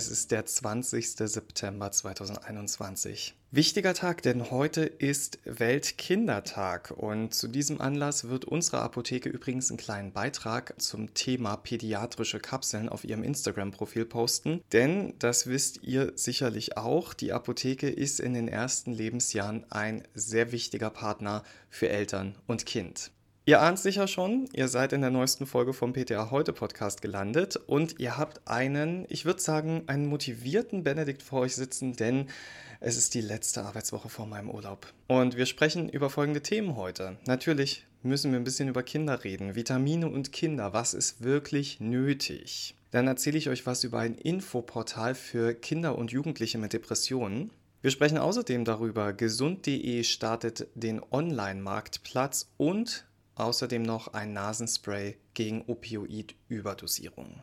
Es ist der 20. September 2021. Wichtiger Tag, denn heute ist Weltkindertag und zu diesem Anlass wird unsere Apotheke übrigens einen kleinen Beitrag zum Thema pädiatrische Kapseln auf ihrem Instagram-Profil posten, denn das wisst ihr sicherlich auch, die Apotheke ist in den ersten Lebensjahren ein sehr wichtiger Partner für Eltern und Kind. Ihr ahnt sicher schon, ihr seid in der neuesten Folge vom PTA Heute Podcast gelandet und ihr habt einen, ich würde sagen, einen motivierten Benedikt vor euch sitzen, denn es ist die letzte Arbeitswoche vor meinem Urlaub. Und wir sprechen über folgende Themen heute. Natürlich müssen wir ein bisschen über Kinder reden. Vitamine und Kinder, was ist wirklich nötig? Dann erzähle ich euch was über ein Infoportal für Kinder und Jugendliche mit Depressionen. Wir sprechen außerdem darüber, gesund.de startet den Online-Marktplatz und außerdem noch ein Nasenspray gegen Opioid-Überdosierung.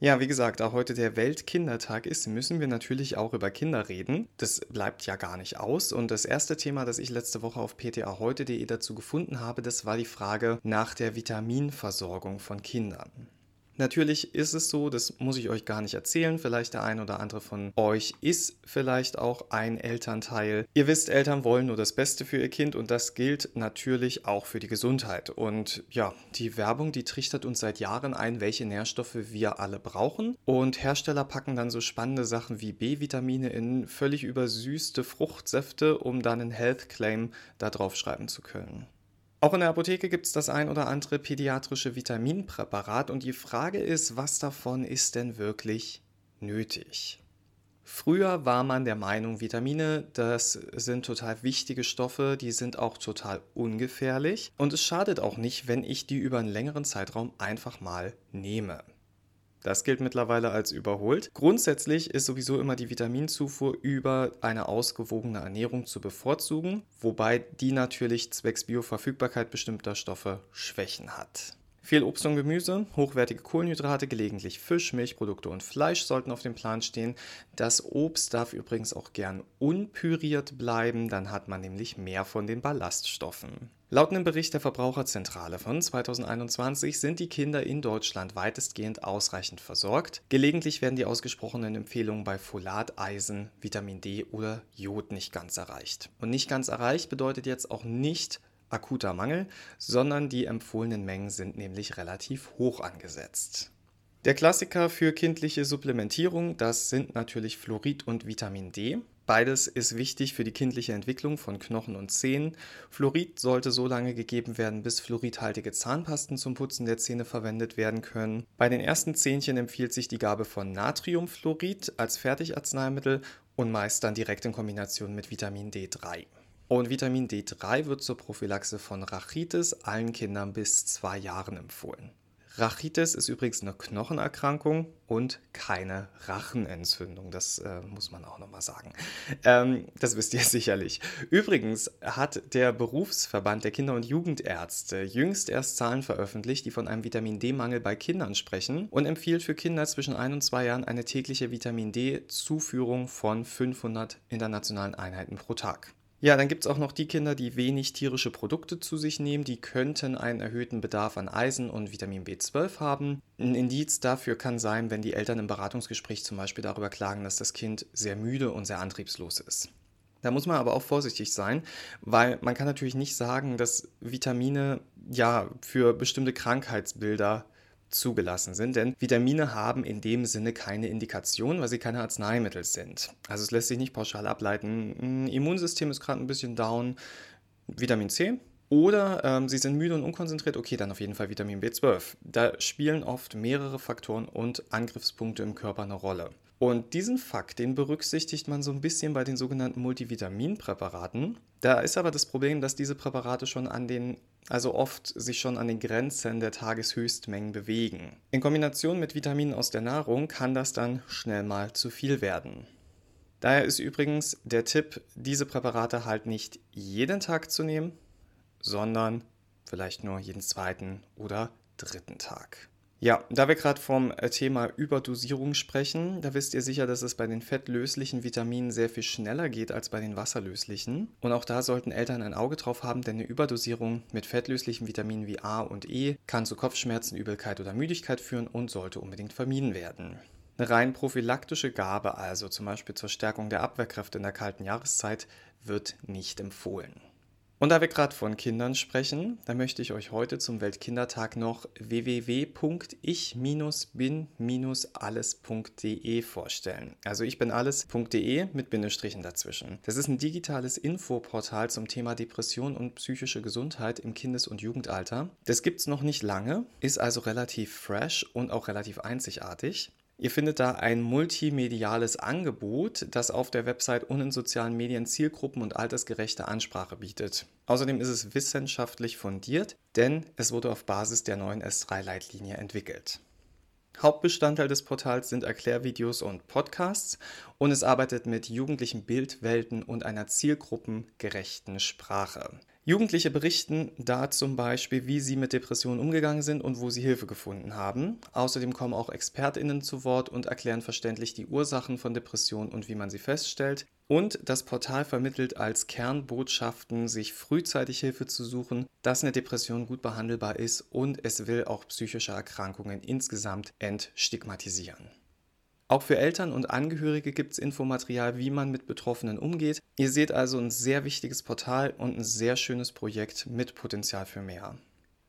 Ja, wie gesagt, da heute der Weltkindertag ist, müssen wir natürlich auch über Kinder reden. Das bleibt ja gar nicht aus. Und das erste Thema, das ich letzte Woche auf ptaheute.de dazu gefunden habe, das war die Frage nach der Vitaminversorgung von Kindern. Natürlich ist es so, das muss ich euch gar nicht erzählen. Vielleicht der ein oder andere von euch ist vielleicht auch ein Elternteil. Ihr wisst, Eltern wollen nur das Beste für ihr Kind und das gilt natürlich auch für die Gesundheit. Und ja, die Werbung, die trichtert uns seit Jahren ein, welche Nährstoffe wir alle brauchen. Und Hersteller packen dann so spannende Sachen wie B-Vitamine in völlig übersüßte Fruchtsäfte, um dann einen Health Claim da drauf schreiben zu können. Auch in der Apotheke gibt es das ein oder andere pädiatrische Vitaminpräparat und die Frage ist, was davon ist denn wirklich nötig? Früher war man der Meinung, Vitamine, das sind total wichtige Stoffe, die sind auch total ungefährlich und es schadet auch nicht, wenn ich die über einen längeren Zeitraum einfach mal nehme. Das gilt mittlerweile als überholt. Grundsätzlich ist sowieso immer die Vitaminzufuhr über eine ausgewogene Ernährung zu bevorzugen, wobei die natürlich zwecks Bioverfügbarkeit bestimmter Stoffe Schwächen hat. Viel Obst und Gemüse, hochwertige Kohlenhydrate, gelegentlich Fisch, Milchprodukte und Fleisch sollten auf dem Plan stehen. Das Obst darf übrigens auch gern unpüriert bleiben, dann hat man nämlich mehr von den Ballaststoffen. Laut einem Bericht der Verbraucherzentrale von 2021 sind die Kinder in Deutschland weitestgehend ausreichend versorgt. Gelegentlich werden die ausgesprochenen Empfehlungen bei Folat, Eisen, Vitamin D oder Jod nicht ganz erreicht. Und nicht ganz erreicht bedeutet jetzt auch nicht akuter Mangel, sondern die empfohlenen Mengen sind nämlich relativ hoch angesetzt. Der Klassiker für kindliche Supplementierung, das sind natürlich Fluorid und Vitamin D. Beides ist wichtig für die kindliche Entwicklung von Knochen und Zähnen. Fluorid sollte so lange gegeben werden, bis fluoridhaltige Zahnpasten zum Putzen der Zähne verwendet werden können. Bei den ersten Zähnchen empfiehlt sich die Gabe von Natriumfluorid als Fertigarzneimittel und meist dann direkt in Kombination mit Vitamin D3. Und Vitamin D3 wird zur Prophylaxe von Rachitis allen Kindern bis zwei Jahren empfohlen. Rachitis ist übrigens eine Knochenerkrankung und keine Rachenentzündung. Das äh, muss man auch nochmal sagen. Ähm, das wisst ihr sicherlich. Übrigens hat der Berufsverband der Kinder- und Jugendärzte jüngst erst Zahlen veröffentlicht, die von einem Vitamin D-Mangel bei Kindern sprechen und empfiehlt für Kinder zwischen ein und zwei Jahren eine tägliche Vitamin D-Zuführung von 500 internationalen Einheiten pro Tag. Ja, dann gibt es auch noch die Kinder, die wenig tierische Produkte zu sich nehmen. Die könnten einen erhöhten Bedarf an Eisen und Vitamin B12 haben. Ein Indiz dafür kann sein, wenn die Eltern im Beratungsgespräch zum Beispiel darüber klagen, dass das Kind sehr müde und sehr antriebslos ist. Da muss man aber auch vorsichtig sein, weil man kann natürlich nicht sagen, dass Vitamine ja für bestimmte Krankheitsbilder zugelassen sind, denn Vitamine haben in dem Sinne keine Indikation, weil sie keine Arzneimittel sind. Also es lässt sich nicht pauschal ableiten, hm, Immunsystem ist gerade ein bisschen down, Vitamin C. Oder ähm, sie sind müde und unkonzentriert, okay, dann auf jeden Fall Vitamin B12. Da spielen oft mehrere Faktoren und Angriffspunkte im Körper eine Rolle. Und diesen Fakt, den berücksichtigt man so ein bisschen bei den sogenannten Multivitaminpräparaten. Da ist aber das Problem, dass diese Präparate schon an den also oft sich schon an den Grenzen der Tageshöchstmengen bewegen. In Kombination mit Vitaminen aus der Nahrung kann das dann schnell mal zu viel werden. Daher ist übrigens der Tipp, diese Präparate halt nicht jeden Tag zu nehmen, sondern vielleicht nur jeden zweiten oder dritten Tag. Ja, da wir gerade vom äh, Thema Überdosierung sprechen, da wisst ihr sicher, dass es bei den fettlöslichen Vitaminen sehr viel schneller geht als bei den wasserlöslichen. Und auch da sollten Eltern ein Auge drauf haben, denn eine Überdosierung mit fettlöslichen Vitaminen wie A und E kann zu Kopfschmerzen, Übelkeit oder Müdigkeit führen und sollte unbedingt vermieden werden. Eine rein prophylaktische Gabe, also zum Beispiel zur Stärkung der Abwehrkräfte in der kalten Jahreszeit, wird nicht empfohlen. Und da wir gerade von Kindern sprechen, da möchte ich euch heute zum Weltkindertag noch www.ich-bin-alles.de vorstellen. Also ich bin alles.de mit Bindestrichen dazwischen. Das ist ein digitales Infoportal zum Thema Depression und psychische Gesundheit im Kindes- und Jugendalter. Das gibt es noch nicht lange, ist also relativ fresh und auch relativ einzigartig. Ihr findet da ein multimediales Angebot, das auf der Website und in sozialen Medien Zielgruppen und altersgerechte Ansprache bietet. Außerdem ist es wissenschaftlich fundiert, denn es wurde auf Basis der neuen S3-Leitlinie entwickelt. Hauptbestandteil des Portals sind Erklärvideos und Podcasts und es arbeitet mit jugendlichen Bildwelten und einer zielgruppengerechten Sprache. Jugendliche berichten da zum Beispiel, wie sie mit Depressionen umgegangen sind und wo sie Hilfe gefunden haben. Außerdem kommen auch ExpertInnen zu Wort und erklären verständlich die Ursachen von Depressionen und wie man sie feststellt. Und das Portal vermittelt als Kernbotschaften, sich frühzeitig Hilfe zu suchen, dass eine Depression gut behandelbar ist und es will auch psychische Erkrankungen insgesamt entstigmatisieren. Auch für Eltern und Angehörige gibt es Infomaterial, wie man mit Betroffenen umgeht. Ihr seht also ein sehr wichtiges Portal und ein sehr schönes Projekt mit Potenzial für mehr.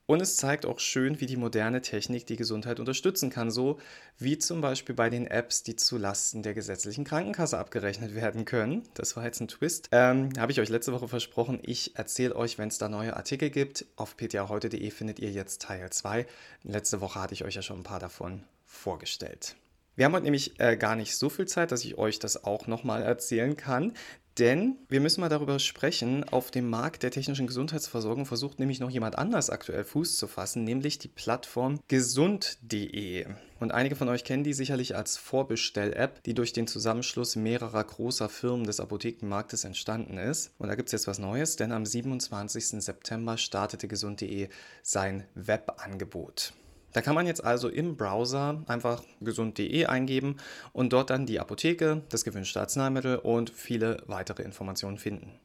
Und es zeigt auch schön, wie die moderne Technik die Gesundheit unterstützen kann, so wie zum Beispiel bei den Apps, die zu Lasten der gesetzlichen Krankenkasse abgerechnet werden können. Das war jetzt ein Twist. Ähm, Habe ich euch letzte Woche versprochen. Ich erzähle euch, wenn es da neue Artikel gibt. Auf ptaheute.de findet ihr jetzt Teil 2. Letzte Woche hatte ich euch ja schon ein paar davon vorgestellt. Wir haben heute nämlich äh, gar nicht so viel Zeit, dass ich euch das auch nochmal erzählen kann. Denn wir müssen mal darüber sprechen, auf dem Markt der technischen Gesundheitsversorgung versucht nämlich noch jemand anders aktuell Fuß zu fassen, nämlich die Plattform gesund.de. Und einige von euch kennen die sicherlich als Vorbestell-App, die durch den Zusammenschluss mehrerer großer Firmen des Apothekenmarktes entstanden ist. Und da gibt es jetzt was Neues, denn am 27. September startete gesund.de sein Webangebot. Da kann man jetzt also im Browser einfach gesund.de eingeben und dort dann die Apotheke, das gewünschte Arzneimittel und viele weitere Informationen finden.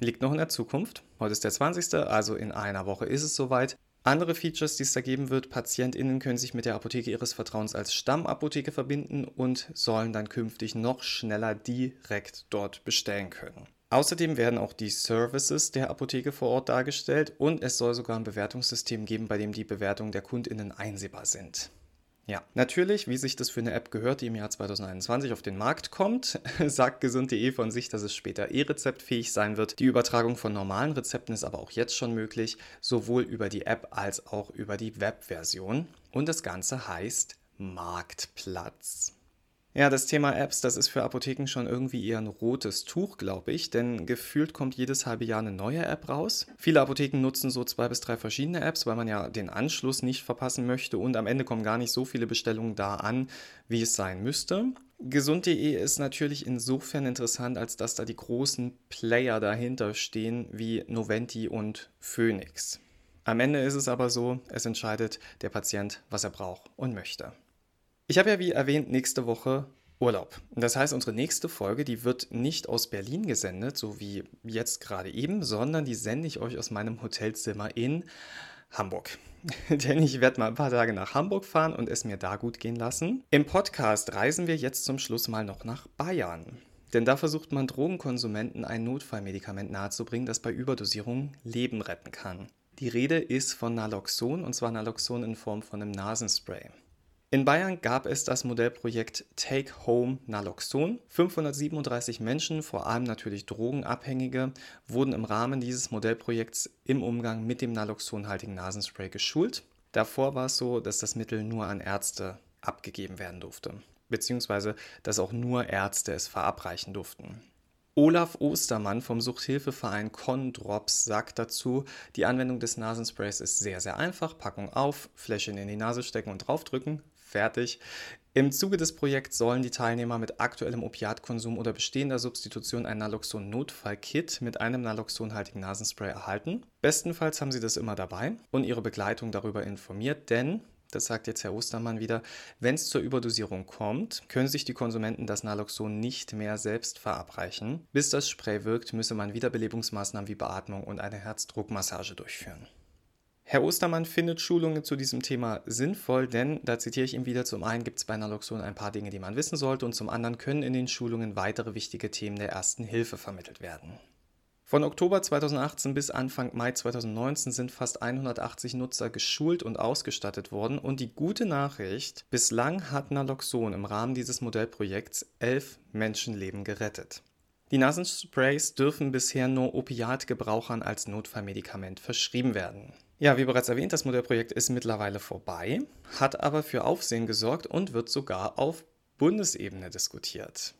Liegt noch in der Zukunft. Heute ist der 20., also in einer Woche ist es soweit. Andere Features, die es da geben wird, PatientInnen können sich mit der Apotheke ihres Vertrauens als Stammapotheke verbinden und sollen dann künftig noch schneller direkt dort bestellen können. Außerdem werden auch die Services der Apotheke vor Ort dargestellt und es soll sogar ein Bewertungssystem geben, bei dem die Bewertungen der Kundinnen einsehbar sind. Ja, natürlich, wie sich das für eine App gehört, die im Jahr 2021 auf den Markt kommt, sagt gesund.de von sich, dass es später e-rezeptfähig sein wird. Die Übertragung von normalen Rezepten ist aber auch jetzt schon möglich, sowohl über die App als auch über die Webversion. Und das Ganze heißt Marktplatz. Ja, das Thema Apps, das ist für Apotheken schon irgendwie eher ein rotes Tuch, glaube ich, denn gefühlt kommt jedes halbe Jahr eine neue App raus. Viele Apotheken nutzen so zwei bis drei verschiedene Apps, weil man ja den Anschluss nicht verpassen möchte und am Ende kommen gar nicht so viele Bestellungen da an, wie es sein müsste. Gesund.de ist natürlich insofern interessant, als dass da die großen Player dahinter stehen, wie Noventi und Phoenix. Am Ende ist es aber so, es entscheidet der Patient, was er braucht und möchte. Ich habe ja wie erwähnt nächste Woche Urlaub. Das heißt, unsere nächste Folge, die wird nicht aus Berlin gesendet, so wie jetzt gerade eben, sondern die sende ich euch aus meinem Hotelzimmer in Hamburg. Denn ich werde mal ein paar Tage nach Hamburg fahren und es mir da gut gehen lassen. Im Podcast reisen wir jetzt zum Schluss mal noch nach Bayern. Denn da versucht man Drogenkonsumenten ein Notfallmedikament nahezubringen, das bei Überdosierung Leben retten kann. Die Rede ist von Naloxon und zwar Naloxon in Form von einem Nasenspray. In Bayern gab es das Modellprojekt Take Home Naloxon. 537 Menschen, vor allem natürlich Drogenabhängige, wurden im Rahmen dieses Modellprojekts im Umgang mit dem naloxonhaltigen Nasenspray geschult. Davor war es so, dass das Mittel nur an Ärzte abgegeben werden durfte, beziehungsweise dass auch nur Ärzte es verabreichen durften. Olaf Ostermann vom Suchthilfeverein Condrops sagt dazu, die Anwendung des Nasensprays ist sehr, sehr einfach. Packung auf, Fläschchen in die Nase stecken und draufdrücken fertig. Im Zuge des Projekts sollen die Teilnehmer mit aktuellem Opiatkonsum oder bestehender Substitution ein Naloxon-Notfall-Kit mit einem naloxonhaltigen Nasenspray erhalten. Bestenfalls haben sie das immer dabei und ihre Begleitung darüber informiert, denn das sagt jetzt Herr Ostermann wieder, wenn es zur Überdosierung kommt, können sich die Konsumenten das Naloxon nicht mehr selbst verabreichen. Bis das Spray wirkt, müsse man Wiederbelebungsmaßnahmen wie Beatmung und eine Herzdruckmassage durchführen. Herr Ostermann findet Schulungen zu diesem Thema sinnvoll, denn, da zitiere ich ihn wieder, zum einen gibt es bei Naloxon ein paar Dinge, die man wissen sollte und zum anderen können in den Schulungen weitere wichtige Themen der ersten Hilfe vermittelt werden. Von Oktober 2018 bis Anfang Mai 2019 sind fast 180 Nutzer geschult und ausgestattet worden und die gute Nachricht, bislang hat Naloxon im Rahmen dieses Modellprojekts elf Menschenleben gerettet. Die Nasensprays dürfen bisher nur Opiatgebrauchern als Notfallmedikament verschrieben werden. Ja, wie bereits erwähnt, das Modellprojekt ist mittlerweile vorbei, hat aber für Aufsehen gesorgt und wird sogar auf Bundesebene diskutiert.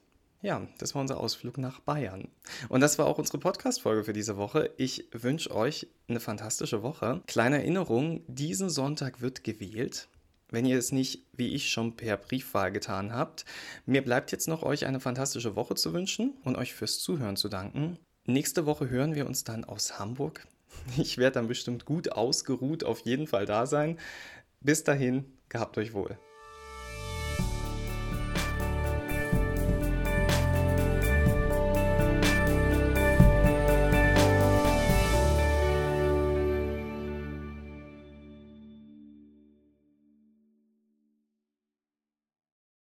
Ja, das war unser Ausflug nach Bayern. Und das war auch unsere Podcast-Folge für diese Woche. Ich wünsche euch eine fantastische Woche. Kleine Erinnerung: diesen Sonntag wird gewählt. Wenn ihr es nicht, wie ich, schon per Briefwahl getan habt. Mir bleibt jetzt noch, euch eine fantastische Woche zu wünschen und euch fürs Zuhören zu danken. Nächste Woche hören wir uns dann aus Hamburg. Ich werde dann bestimmt gut ausgeruht auf jeden Fall da sein. Bis dahin, gehabt euch wohl.